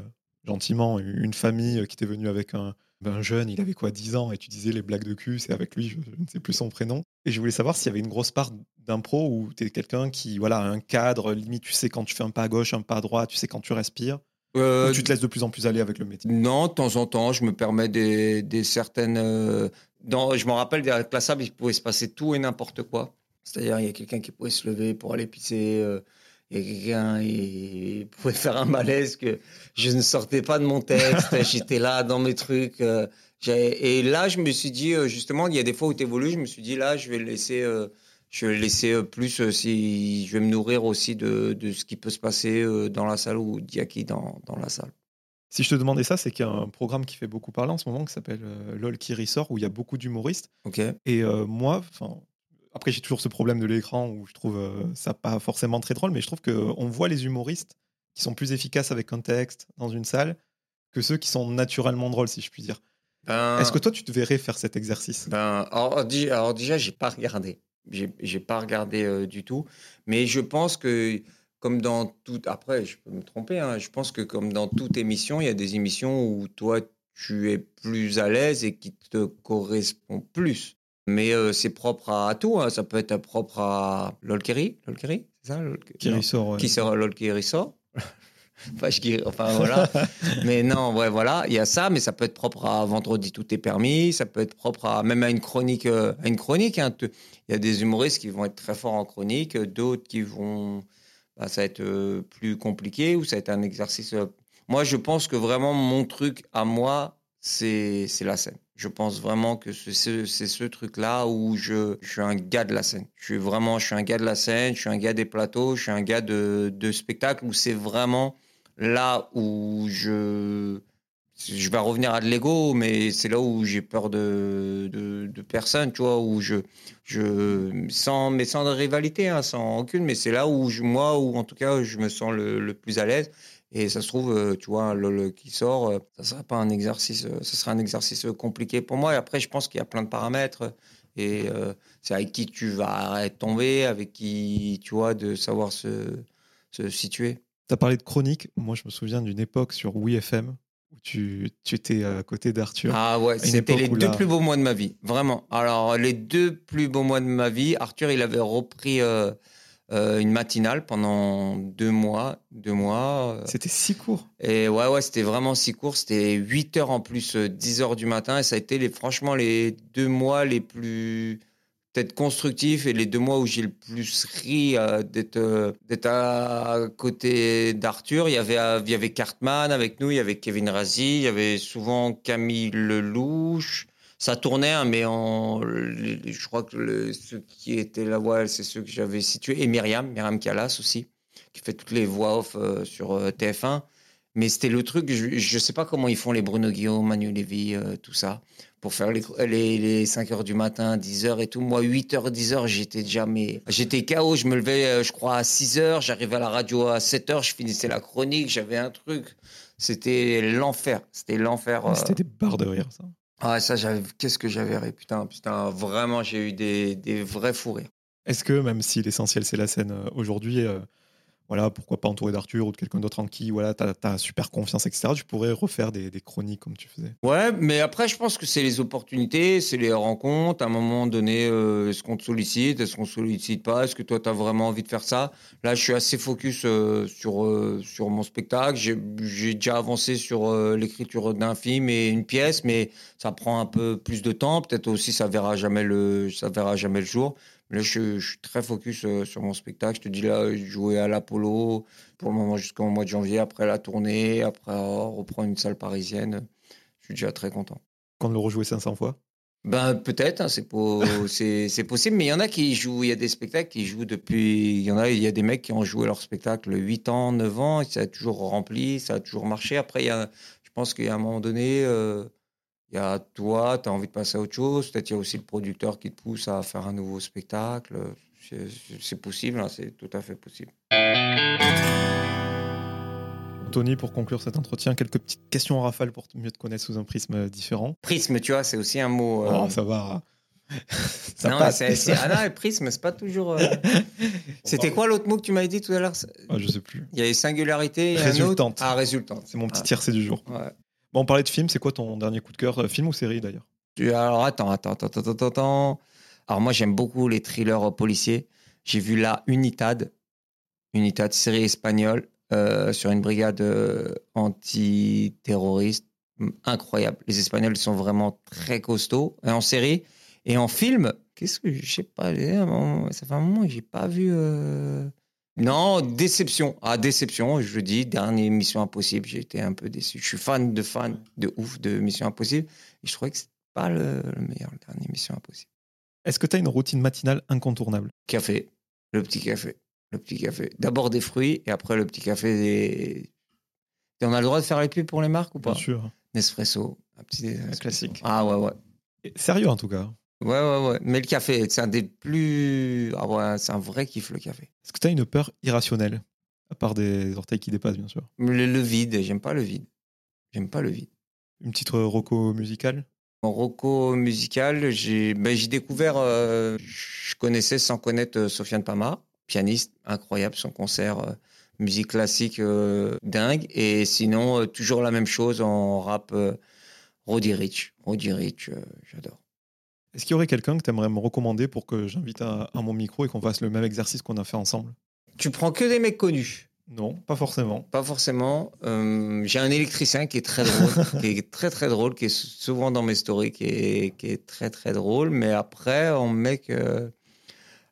gentiment une famille qui était venue avec un, jeune, il avait quoi, 10 ans, et tu disais les blagues de cul, c'est avec lui, je, ne sais plus son prénom. Et je voulais savoir s'il y avait une grosse part d'impro où tu es quelqu'un qui, voilà, a un cadre, limite, tu sais quand tu fais un pas à gauche, un pas à droite, tu sais quand tu respires. ou tu te laisses de plus en plus aller avec le métier? Non, de temps en temps, je me permets des, des certaines je me rappelle, derrière la sable, il pouvait se passer tout et n'importe quoi. C'est-à-dire, il y a quelqu'un qui pouvait se lever pour aller pisser. Euh, il y a quelqu'un qui pouvait faire un malaise que je ne sortais pas de mon texte. [laughs] J'étais là dans mes trucs. Euh, et là, je me suis dit, euh, justement, il y a des fois où tu évolues. Je me suis dit, là, je vais laisser, je vais laisser plus, si je vais me nourrir aussi de, de ce qui peut se passer dans la salle ou d'Yaki dans, dans la salle. Si je te demandais ça, c'est qu'il y a un programme qui fait beaucoup parler en ce moment qui s'appelle euh, LOL qui ressort, où il y a beaucoup d'humoristes. Ok. Et euh, moi, après j'ai toujours ce problème de l'écran où je trouve euh, ça pas forcément très drôle, mais je trouve qu'on voit les humoristes qui sont plus efficaces avec un texte dans une salle que ceux qui sont naturellement drôles, si je puis dire. Ben Est-ce que toi, tu te verrais faire cet exercice? Ben, alors, alors, déjà, j'ai pas regardé. J'ai pas regardé du tout. Mais je pense que comme dans tout, après, je peux me tromper, hein, je pense que comme dans toute émission, il y a des émissions où toi, tu es plus à l'aise et qui te correspond plus. Mais euh, c'est propre à tout, hein. ça peut être propre à Lolkeri, Lolkeri, c'est ça Qui sort. [laughs] Qui sort Lolkeri sort. enfin, voilà. mais non, ouais, voilà, il y a ça, mais ça peut être propre à Vendredi tout est permis, ça peut être propre à même à une chronique. Euh, à une chronique, hein. il y a des humoristes qui vont être très forts en chronique, d'autres qui vont bah, ça va être euh, plus compliqué ou ça va être un exercice. Euh, moi, je pense que vraiment mon truc à moi, c'est la scène. Je pense vraiment que c'est ce, truc-là où je, je, suis un gars de la scène. Je suis vraiment, je suis un gars de la scène, je suis un gars des plateaux, je suis un gars de, de spectacle où c'est vraiment là où je, je vais revenir à de l'ego, mais c'est là où j'ai peur de, de, personne, tu vois, où je, je sans, mais sans rivalité, hein, sans aucune, mais c'est là où je, moi, où en tout cas, je me sens le, plus à l'aise. Et ça se trouve, euh, tu vois, le qui sort, euh, ça sera pas un exercice, euh, ça sera un exercice compliqué pour moi. Et après, je pense qu'il y a plein de paramètres. Et c'est avec qui tu vas tomber, avec qui, tu vois, de savoir se, se situer. Tu as parlé de chronique. Moi, je me souviens d'une époque sur WeFM tu, tu étais à côté d'Arthur. Ah ouais, c'était les deux plus beaux mois de ma vie, vraiment. Alors, les deux plus beaux mois de ma vie, Arthur, il avait repris euh, euh, une matinale pendant deux mois. Deux mois. Euh. C'était si court. Et ouais, ouais, c'était vraiment si court. C'était 8 heures en plus, 10 heures du matin. Et ça a été les, franchement les deux mois les plus peut-être constructif et les deux mois où j'ai le plus ri euh, d'être euh, d'être à côté d'Arthur, il y avait euh, il y avait Cartman avec nous, il y avait Kevin Razi, il y avait souvent Camille Lelouch. Ça tournait, hein, mais en, je crois que ceux qui étaient là, ouais, c'est ceux que j'avais situés. Et Myriam, Myriam Callas aussi, qui fait toutes les voix off sur TF1. Mais c'était le truc, je ne sais pas comment ils font les Bruno Guillaume, Manu Lévy, tout ça pour faire les, les, 5 heures du matin, 10 heures et tout. Moi, 8 heures, 10 heures, j'étais déjà, mais j'étais KO. Je me levais, euh, je crois, à 6 heures. J'arrivais à la radio à 7 heures. Je finissais la chronique. J'avais un truc. C'était l'enfer. C'était l'enfer. Euh. C'était des barres de rire, ça. Ah, ça, qu'est-ce que j'avais ri. Putain, putain, vraiment, j'ai eu des, des vrais fous rires. Est-ce que, même si l'essentiel, c'est la scène euh, aujourd'hui, voilà, pourquoi pas entouré d'Arthur ou de quelqu'un d'autre en qui voilà, tu as, super confiance, etc. Tu pourrais refaire des, chroniques comme tu faisais. Ouais, mais après, je pense que c'est les opportunités, c'est les rencontres. À un moment donné, euh, est-ce qu'on te sollicite, est-ce qu'on ne sollicite pas Est-ce que toi, tu as vraiment envie de faire ça? Là, je suis assez focus euh, sur, euh, sur mon spectacle. J'ai déjà avancé sur l'écriture d'un film et une pièce, mais ça prend un peu plus de temps. Peut-être aussi, ça verra ça verra jamais le jour. Là, je, suis très focus euh, sur mon spectacle. Je te dis là, jouer à l'Apollo pour le moment jusqu'au mois de janvier, après la tournée, après reprendre une salle parisienne. Je suis déjà très content. Quand le rejouer 500 fois? Ben peut-être, hein, c'est po- [laughs] c'est c'est possible, mais il y en a qui jouent, il y a des spectacles qui jouent depuis, il y en a, il y a des mecs qui ont joué leur spectacle 8 ans, 9 ans, et ça a toujours rempli, ça a toujours marché. Après, il y a, je pense qu'il y a un moment donné, euh, il y a toi, tu as envie de passer à autre chose, peut-être il y a aussi le producteur qui te pousse à faire un nouveau spectacle. C'est- possible, hein, c'est tout à fait possible. Tony, pour conclure cet entretien, quelques petites questions en rafale pour mieux te connaître sous un prisme différent. Prisme, tu vois, c'est aussi un mot. euh, Oh, ça va. ça non, passe. c'est- ah non, prisme, c'est pas toujours. euh, [laughs] C'était quoi l'autre mot que tu m'avais dit tout à l'heure? Ah, je sais plus. Il y a singularité et un autre? Résultante. Ah, résultante. C'est mon petit tiercé du jour. Ah, ouais. On parlait de film, c'est quoi ton dernier coup de cœur euh, Film ou série d'ailleurs? Alors attends, attends, attends, attends, attends. Alors moi j'aime beaucoup les thrillers euh, policiers. J'ai vu la Unitad, Unitad, série espagnole euh, sur une brigade euh, antiterroriste. Hum, Incroyable. Les Espagnols sont vraiment très costauds. En série et en film, qu'est-ce que je sais pas. Ça fait un moment que j'ai pas vu. Non, déception. Ah, déception, je dis, dernière Mission Impossible, j'ai été un peu déçu. Je suis fan de fan de ouf de Mission Impossible. Et je trouvais que c'est pas le, le meilleur, le dernier Mission Impossible. Est-ce que tu as une routine matinale incontournable? Café, le petit café, le petit café. D'abord des fruits et après le petit café des. Et on a le droit de faire les pubs pour les marques ou pas? Bien sûr. Nespresso, un petit Nespresso. classique. Ah ouais, ouais. Sérieux en tout cas? Ouais, ouais, ouais. Mais le café, c'est un des plus. Ah ouais, c'est un vrai kiff le café. Est-ce que tu as une peur irrationnelle À part des orteils qui dépassent, bien sûr? Le, le vide, j'aime pas le vide. J'aime pas le vide. Une petite roco musicale? En roco musical, j'ai ben, découvert, euh, je connaissais sans connaître euh, Sofiane Pamar, pianiste incroyable, son concert, euh, musique classique euh, dingue. Et sinon, euh, toujours la même chose en rap, euh, Roddy Rich. Roddy Rich, j'adore. Est-ce qu'il y aurait quelqu'un que tu aimerais me recommander pour que j'invite à, à mon micro et qu'on fasse le même exercice qu'on a fait ensemble? Tu prends que des mecs connus? Non, pas forcément. Pas forcément. Euh, j'ai un électricien qui est très drôle, [laughs] qui est très très drôle, qui est souvent dans mes stories, qui est, qui est très très drôle. Mais après, en mec, euh,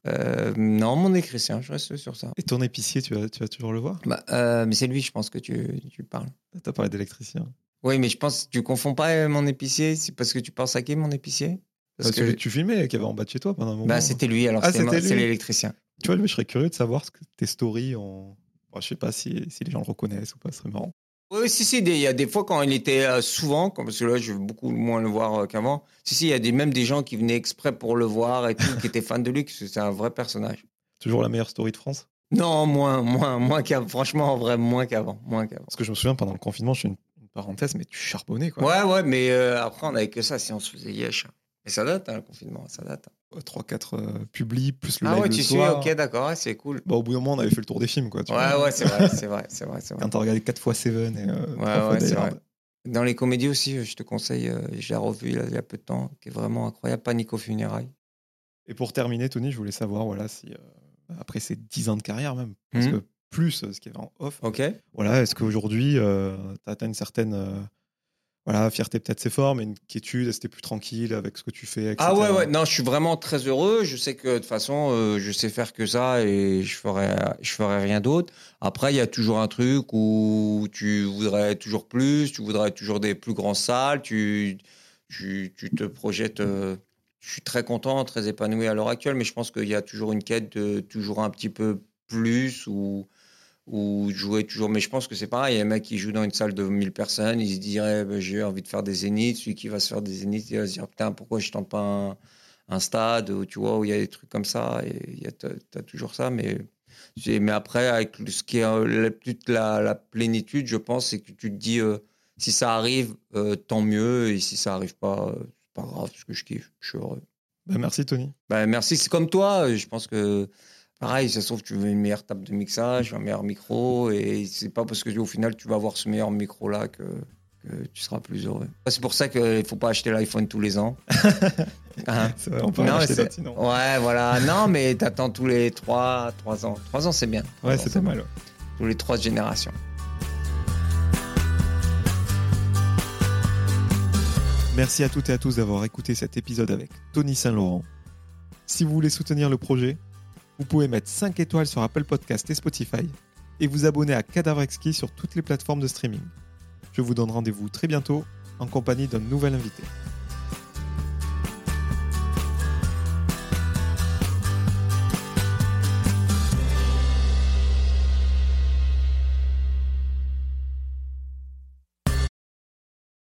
euh, non, mon électricien, je reste sur ça. Et ton épicier, tu vas, tu vas toujours le voir? Bah, euh, mais c'est lui, je pense que tu, tu parles. Tu as parlé d'électricien. Oui, mais je pense que tu confonds pas mon épicier, c'est parce que tu penses à qui mon épicier? Parce Parce que que tu filmais qu'il y avait en bas de chez toi pendant un moment. bah, c'était lui, alors Ah, c'est l'électricien. Tu vois, lui, je serais curieux de savoir ce que tes stories ont. Bon, je sais pas si, si les gens le reconnaissent ou pas, ce serait marrant. Oui, si, si, il y a des fois quand il était euh, souvent, parce que là, je veux beaucoup moins le voir euh, qu'avant. Si, si, il y a des, même des gens qui venaient exprès pour le voir et tout, qui étaient fans de lui, que c'est un vrai personnage. Toujours la meilleure story de France? Non, moins, moins, moins qu'avant. Franchement, en vrai, moins qu'avant. Moins qu'avant. Parce que je me souviens, pendant le confinement, je fais une, une parenthèse, mais tu charbonnais, quoi. Ouais, ouais, mais euh, après, on avait que ça si on se faisait yesh. Mais ça date, hein, le confinement, ça date. 3-4 euh, publis, plus le ah live ouais, le tu suis, ok, d'accord, ouais, c'est cool. Bon, au bout d'un moment, on avait fait le tour des films, quoi. tu Ouais, vois. ouais, c'est vrai, c'est vrai, c'est vrai. Quand t'as regardé 4 fois Seven et euh, trois Ouais, fois ouais, c'est Die Hard. vrai. Dans les comédies aussi, je te conseille, euh, je l'ai revu il y a- peu de temps, qui est vraiment incroyable, aux funérailles. Et pour terminer, Tony, je voulais savoir, voilà, si euh, après ces 10 ans de carrière même, parce Mhm. que plus euh, ce qui est en off, Ok voilà, est-ce qu'aujourd'hui, euh, tu as une certaine euh, voilà, fierté, peut-être c'est fort, mais une quiétude, est-ce que t'es plus tranquille avec ce que tu fais, etc. Ah ouais, ouais, non, je suis vraiment très heureux. Je sais que de toute façon, euh, je sais faire que ça et je ferai, je ferai rien d'autre. Après, il y a toujours un truc où tu voudrais toujours plus, tu voudrais toujours des plus grandes salles, tu, tu, tu te projettes. euh, je suis très content, très épanoui à l'heure actuelle, mais je pense qu'il y a toujours une quête de toujours un petit peu plus ou ou jouer toujours. Mais je pense que c'est pareil. Il y a un mec qui joue dans une salle de 1000 personnes, il se dirait bah, j'ai envie de faire des zéniths. Celui qui va se faire des zéniths, il va se dire putain, pourquoi je tente pas un, un stade où, tu vois, où il y a des trucs comme ça. Et il y a- t'as t'as toujours ça. Mais, mais après, avec ce qui est euh, toute la, la plénitude, je pense, c'est que tu te dis euh, si ça arrive, euh, tant mieux. Et si ça arrive pas, euh, c'est pas grave, parce que je kiffe, je suis heureux. Bah, merci, Tony. Bah, merci, c'est comme toi. euh, Je pense que pareil, ça se trouve, tu veux une meilleure table de mixage, un meilleur micro, et c'est pas parce que au final tu vas avoir ce meilleur micro là que, que tu seras plus heureux. C'est pour ça qu'il faut pas acheter l'iPhone tous les ans. [laughs] Hein? Vrai, on peut Non, acheter d'autres, sinon. Ouais, voilà. [laughs] Non, mais t'attends tous les 3, 3 ans. 3 ans, c'est bien. Ouais, c'est pas mal. ouais. Tous les 3 générations. Merci à toutes et à tous d'avoir écouté cet épisode avec Tony Saint-Laurent. Si vous voulez soutenir le projet, vous pouvez mettre 5 étoiles sur Apple Podcast et Spotify et vous abonner à Cadavre Exquis sur toutes les plateformes de streaming. Je vous donne rendez-vous très bientôt en compagnie d'un nouvel invité.